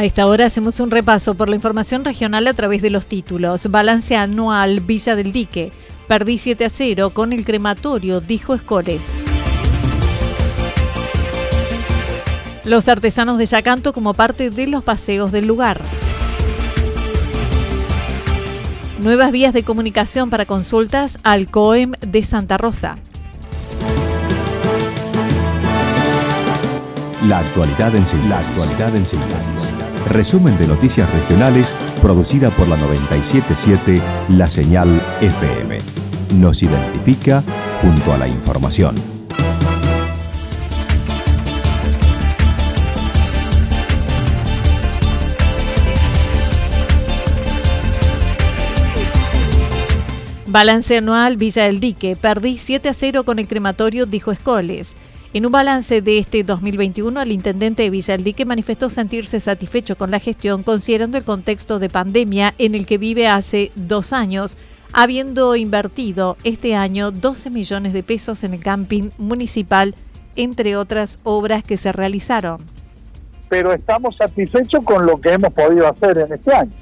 A esta hora hacemos un repaso por la información regional a través de los títulos. Balance anual Villa del Dique. Perdí 7 a 0 con el crematorio, dijo Escoles. Los artesanos de Yacanto como parte de los paseos del lugar. Nuevas vías de comunicación para consultas al COEM de Santa Rosa. La actualidad en. La actualidad en síntesis. Resumen de noticias regionales producida por la 977 La Señal FM. Nos identifica junto a la información. Balance anual Villa del Dique. Perdí 7 a 0 con el crematorio, dijo Escoles. En un balance de este 2021, el intendente de Villaldique manifestó sentirse satisfecho con la gestión considerando el contexto de pandemia en el que vive hace dos años, habiendo invertido este año 12 millones de pesos en el camping municipal, entre otras obras que se realizaron. Pero estamos satisfechos con lo que hemos podido hacer en este año.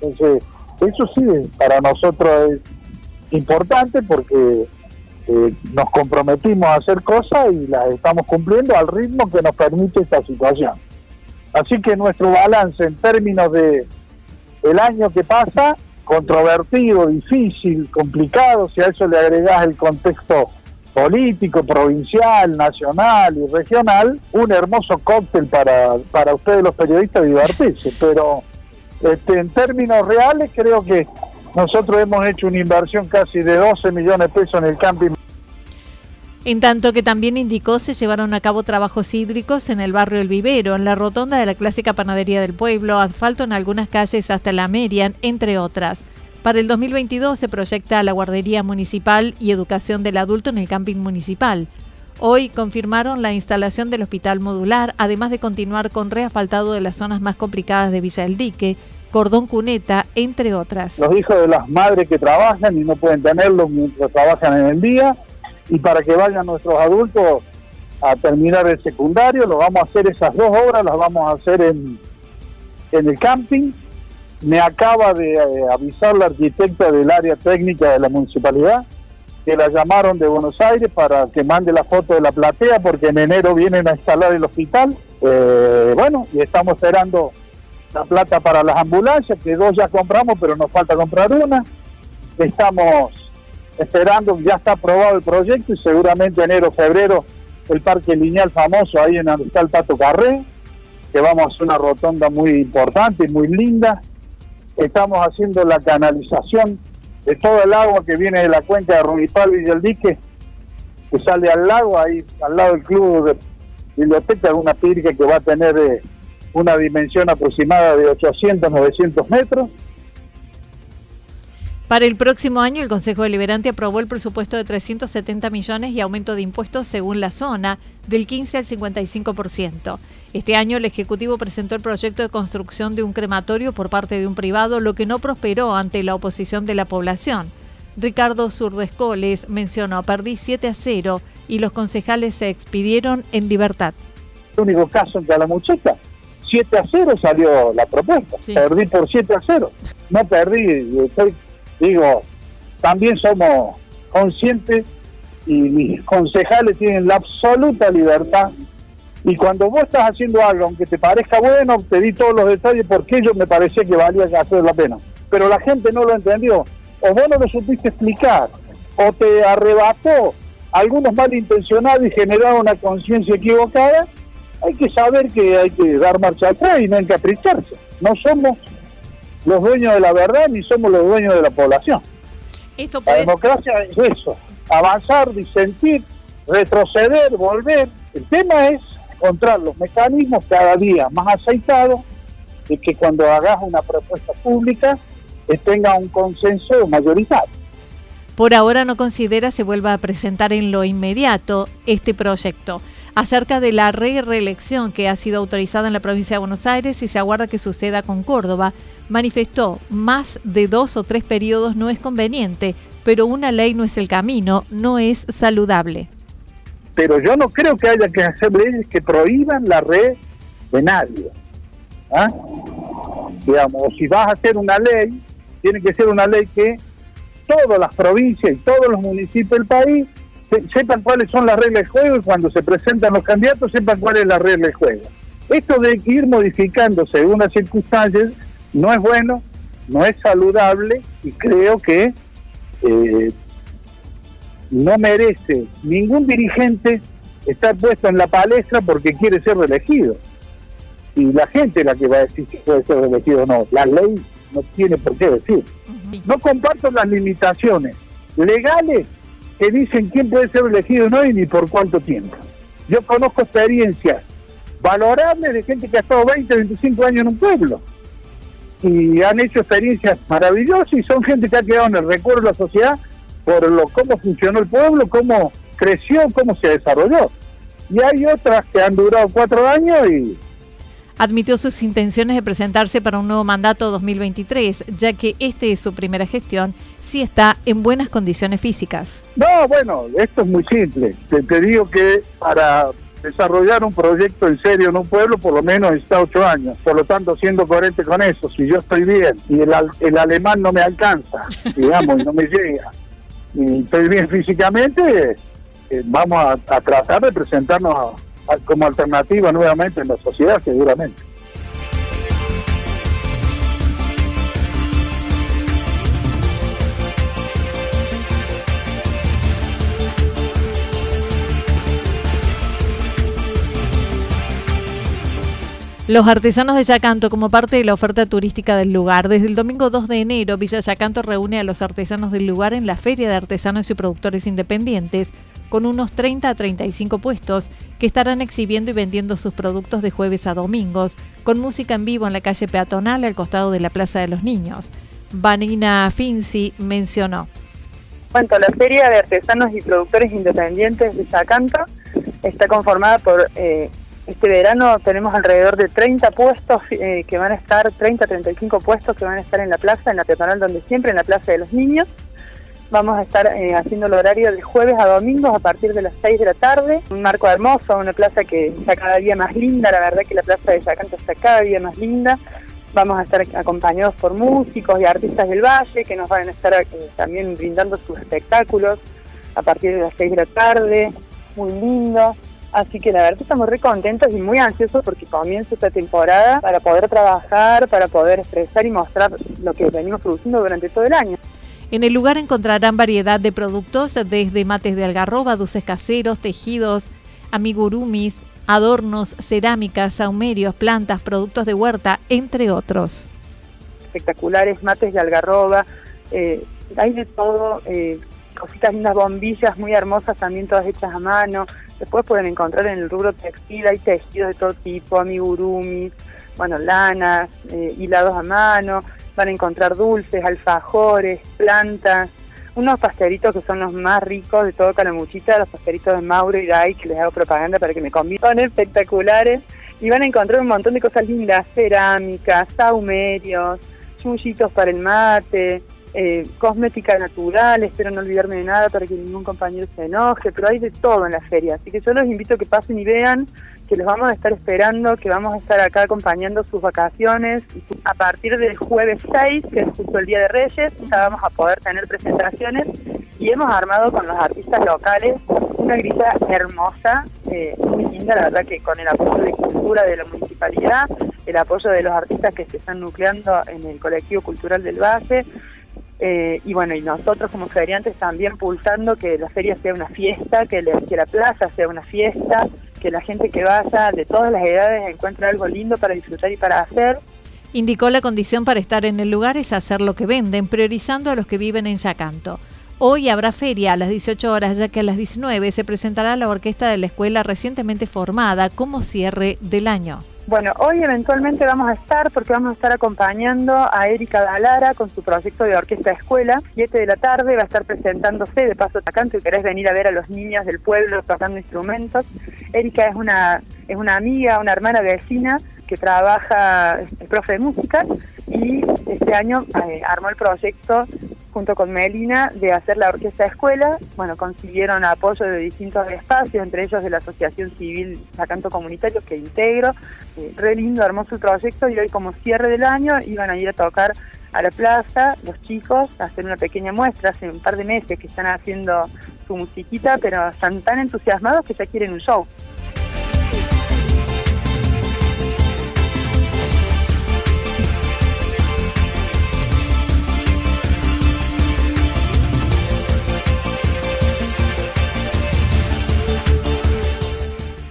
Entonces, eso sí, para nosotros es importante porque eh, nos comprometimos a hacer cosas y las estamos cumpliendo al ritmo que nos permite esta situación. Así que nuestro balance en términos de el año que pasa, controvertido, difícil, complicado, si a eso le agregás el contexto político, provincial, nacional y regional, un hermoso cóctel para, para ustedes los periodistas divertirse. Pero este, en términos reales creo que nosotros hemos hecho una inversión casi de 12 millones de pesos en el camping en tanto que también indicó se llevaron a cabo trabajos hídricos en el barrio El Vivero, en la rotonda de la clásica panadería del pueblo, asfalto en algunas calles hasta la Merian, entre otras. Para el 2022 se proyecta la guardería municipal y educación del adulto en el camping municipal. Hoy confirmaron la instalación del hospital modular, además de continuar con reasfaltado de las zonas más complicadas de Villa del Dique, Cordón Cuneta, entre otras. Los hijos de las madres que trabajan y no pueden tenerlos mientras trabajan en el día, y para que vayan nuestros adultos a terminar el secundario, lo vamos a hacer esas dos obras, las vamos a hacer en, en el camping. Me acaba de eh, avisar la arquitecta del área técnica de la municipalidad que la llamaron de Buenos Aires para que mande la foto de la platea porque en enero vienen a instalar el hospital. Eh, bueno, y estamos esperando la plata para las ambulancias, que dos ya compramos, pero nos falta comprar una. Estamos esperando, ya está aprobado el proyecto y seguramente enero, febrero, el parque lineal famoso ahí en donde está el Pato Carré, que vamos a hacer una rotonda muy importante y muy linda. Estamos haciendo la canalización de todo el agua que viene de la cuenca de Rubipal y del dique, que sale al lago, ahí al lado del club de biblioteca, una pirca que va a tener eh, una dimensión aproximada de 800, 900 metros para el próximo año, el Consejo Deliberante aprobó el presupuesto de 370 millones y aumento de impuestos según la zona del 15 al 55%. Este año el Ejecutivo presentó el proyecto de construcción de un crematorio por parte de un privado, lo que no prosperó ante la oposición de la población. Ricardo Zurdescoles mencionó, perdí 7 a 0 y los concejales se expidieron en libertad. El único caso en muchacha, 7 a 0 salió la propuesta, perdí por 7 a 0. No perdí, estoy digo, también somos conscientes y mis concejales tienen la absoluta libertad. Y cuando vos estás haciendo algo, aunque te parezca bueno, te di todos los detalles porque yo me parecía que valía hacer la pena. Pero la gente no lo entendió. O vos no lo supiste explicar, o te arrebató algunos malintencionados y generaron una conciencia equivocada, hay que saber que hay que dar marcha atrás y no encapricharse. No somos los dueños de la verdad ni somos los dueños de la población. La democracia es eso, avanzar, disentir, retroceder, volver. El tema es encontrar los mecanismos cada día más aceitados de que cuando hagas una propuesta pública tenga un consenso mayoritario. Por ahora no considera se vuelva a presentar en lo inmediato este proyecto. Acerca de la reelección que ha sido autorizada en la provincia de Buenos Aires y se aguarda que suceda con Córdoba, manifestó más de dos o tres periodos no es conveniente, pero una ley no es el camino, no es saludable. Pero yo no creo que haya que hacer leyes que prohíban la red de nadie. ¿ah? Digamos, si vas a hacer una ley, tiene que ser una ley que todas las provincias y todos los municipios del país sepan cuáles son las reglas de juego y cuando se presentan los candidatos sepan cuál es la regla de juego. Esto de ir modificando según las circunstancias no es bueno, no es saludable y creo que eh, no merece ningún dirigente estar puesto en la palestra porque quiere ser reelegido. Y la gente es la que va a decir si puede ser reelegido o no. La ley no tiene por qué decir. No comparto las limitaciones legales que dicen quién puede ser elegido o no y ni por cuánto tiempo. Yo conozco experiencias valorables de gente que ha estado 20, 25 años en un pueblo y han hecho experiencias maravillosas y son gente que ha quedado en el recuerdo de la sociedad por lo cómo funcionó el pueblo, cómo creció, cómo se desarrolló. Y hay otras que han durado cuatro años y... Admitió sus intenciones de presentarse para un nuevo mandato 2023, ya que este es su primera gestión, si está en buenas condiciones físicas. No, bueno, esto es muy simple. te digo que para desarrollar un proyecto en serio en un pueblo por lo menos está ocho años. Por lo tanto, siendo coherente con eso, si yo estoy bien y el, el alemán no me alcanza, digamos, y no me llega, y estoy bien físicamente, eh, vamos a, tratar de presentarnos como alternativa nuevamente en la sociedad, seguramente. Los artesanos de Yacanto como parte de la oferta turística del lugar. Desde el domingo 2 de enero, Villa Yacanto reúne a los artesanos del lugar en la Feria de Artesanos y Productores Independientes, con unos 30 a 35 puestos que estarán exhibiendo y vendiendo sus productos de jueves a domingos, con música en vivo en la calle peatonal al costado de la Plaza de los Niños. Vanina Finzi mencionó. Cuanto la Feria de Artesanos y Productores Independientes de Yacanto está conformada por eh, este verano tenemos alrededor de 30 puestos eh, que van a estar, 30, 35 puestos que van a estar en la plaza, en la peatonal donde siempre, en la Plaza de los Niños. Vamos a estar eh, haciendo el horario de jueves a domingos a partir de las 6 de la tarde. Un marco hermoso, una plaza que está cada día más linda, la verdad que la plaza de Yacanto está cada día más linda. Vamos a estar acompañados por músicos y artistas del Valle que nos van a estar eh, también brindando sus espectáculos a partir de las 6 de la tarde. Muy lindo. Así que la verdad estamos muy contentos y muy ansiosos porque comienza esta temporada para poder trabajar, para poder expresar y mostrar lo que venimos produciendo durante todo el año. En el lugar encontrarán variedad de productos desde mates de algarroba, dulces caseros, tejidos, amigurumis, adornos, cerámicas, saumerios, plantas, productos de huerta, entre otros. Espectaculares mates de algarroba, eh, hay de todo, eh, cositas lindas, bombillas muy hermosas también todas hechas a mano, Después pueden encontrar en el rubro textil, hay tejidos de todo tipo, amigurumis, bueno, lanas, eh, hilados a mano, van a encontrar dulces, alfajores, plantas, unos pastelitos que son los más ricos de todo Calamuchita, los pastelitos de Mauro y Dai, que les hago propaganda para que me convidan, son espectaculares, y van a encontrar un montón de cosas lindas, cerámicas, saumerios, chullitos para el mate, eh, cosmética natural, espero no olvidarme de nada para que ningún compañero se enoje, pero hay de todo en la feria, así que yo los invito a que pasen y vean que los vamos a estar esperando, que vamos a estar acá acompañando sus vacaciones. A partir del jueves 6, que es justo el Día de Reyes, ya vamos a poder tener presentaciones y hemos armado con los artistas locales una grilla hermosa, eh, muy linda, la verdad que con el apoyo de cultura de la municipalidad, el apoyo de los artistas que se están nucleando en el colectivo cultural del Valle, eh, y bueno, y nosotros como feriantes también pulsando que la feria sea una fiesta, que, la plaza sea una fiesta, que la gente que vaya de todas las edades encuentre algo lindo para disfrutar y para hacer. Indicó la condición para estar en el lugar es hacer lo que venden, priorizando a los que viven en Yacanto. Hoy habrá feria a las 18 horas, ya que a las 19 se presentará la orquesta de la escuela recientemente formada como cierre del año. Bueno, hoy eventualmente vamos a estar porque vamos a estar acompañando a Erika Dalara con su proyecto de orquesta escuela. 7 de la tarde va a estar presentándose de paso tacante y querés venir a ver a los niños del pueblo tocando instrumentos. Erika es una, es una amiga, una hermana vecina que trabaja, el profe de música y este año eh, armó el proyecto junto con Melina de hacer la orquesta escuela. Bueno, consiguieron apoyo de distintos espacios, entre ellos de la Asociación Civil Sacanto Comunitario que integro. Eh, re lindo, hermoso proyecto y hoy como cierre del año iban a ir a tocar a la plaza los chicos, a hacer una pequeña muestra. Hace un par de meses que están haciendo su musiquita, pero están tan entusiasmados que ya quieren un show.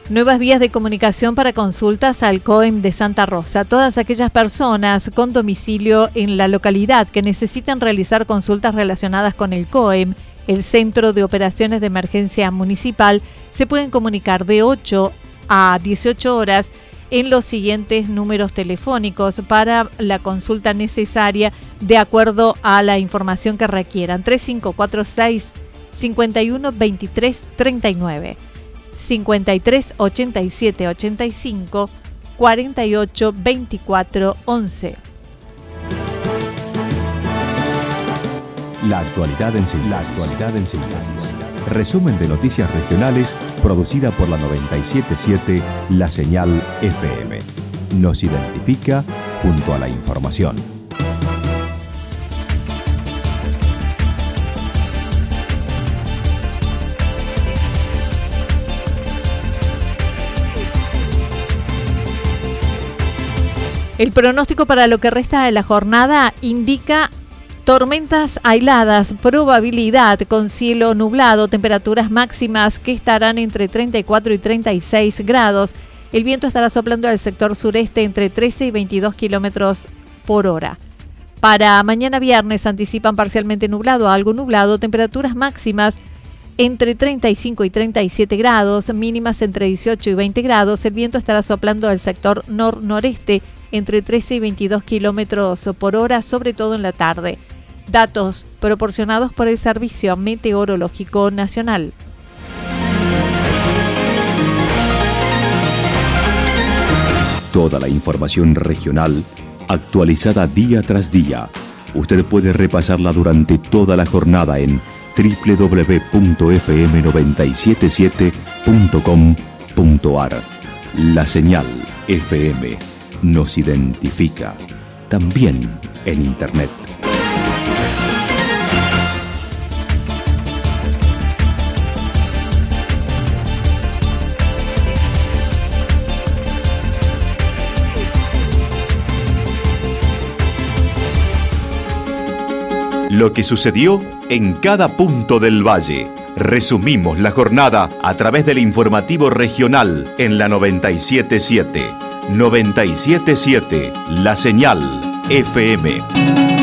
Nuevas vías de comunicación para consultas al COEM de Santa Rosa. Todas aquellas personas con domicilio en la localidad que necesitan realizar consultas relacionadas con el COEM, el Centro de Operaciones de Emergencia Municipal, se pueden comunicar de 8 a 18 horas en los siguientes números telefónicos para la consulta necesaria de acuerdo a la información que requieran. 3546 51 23 39. 53 87 85 48 24 11. La actualidad en síntesis. Resumen de noticias regionales producida por la 977 La Señal FM. Nos identifica junto a la información. El pronóstico para lo que resta de la jornada indica tormentas aisladas, probabilidad con cielo nublado, temperaturas máximas que estarán entre 34 y 36 grados. El viento estará soplando al sector sureste entre 13 y 22 kilómetros por hora. Para mañana viernes anticipan parcialmente nublado algo nublado, temperaturas máximas entre 35 y 37 grados, mínimas entre 18 y 20 grados. El viento estará soplando al sector nor-noreste entre 13 y 22 kilómetros por hora, sobre todo en la tarde. Datos proporcionados por el Servicio Meteorológico Nacional. Toda la información regional actualizada día tras día. Usted puede repasarla durante toda la jornada en www.fm977.com.ar. La señal FM nos identifica, también en Internet. Lo que sucedió en cada punto del valle. Resumimos la jornada a través del informativo regional en la 977. 977 La Señal FM.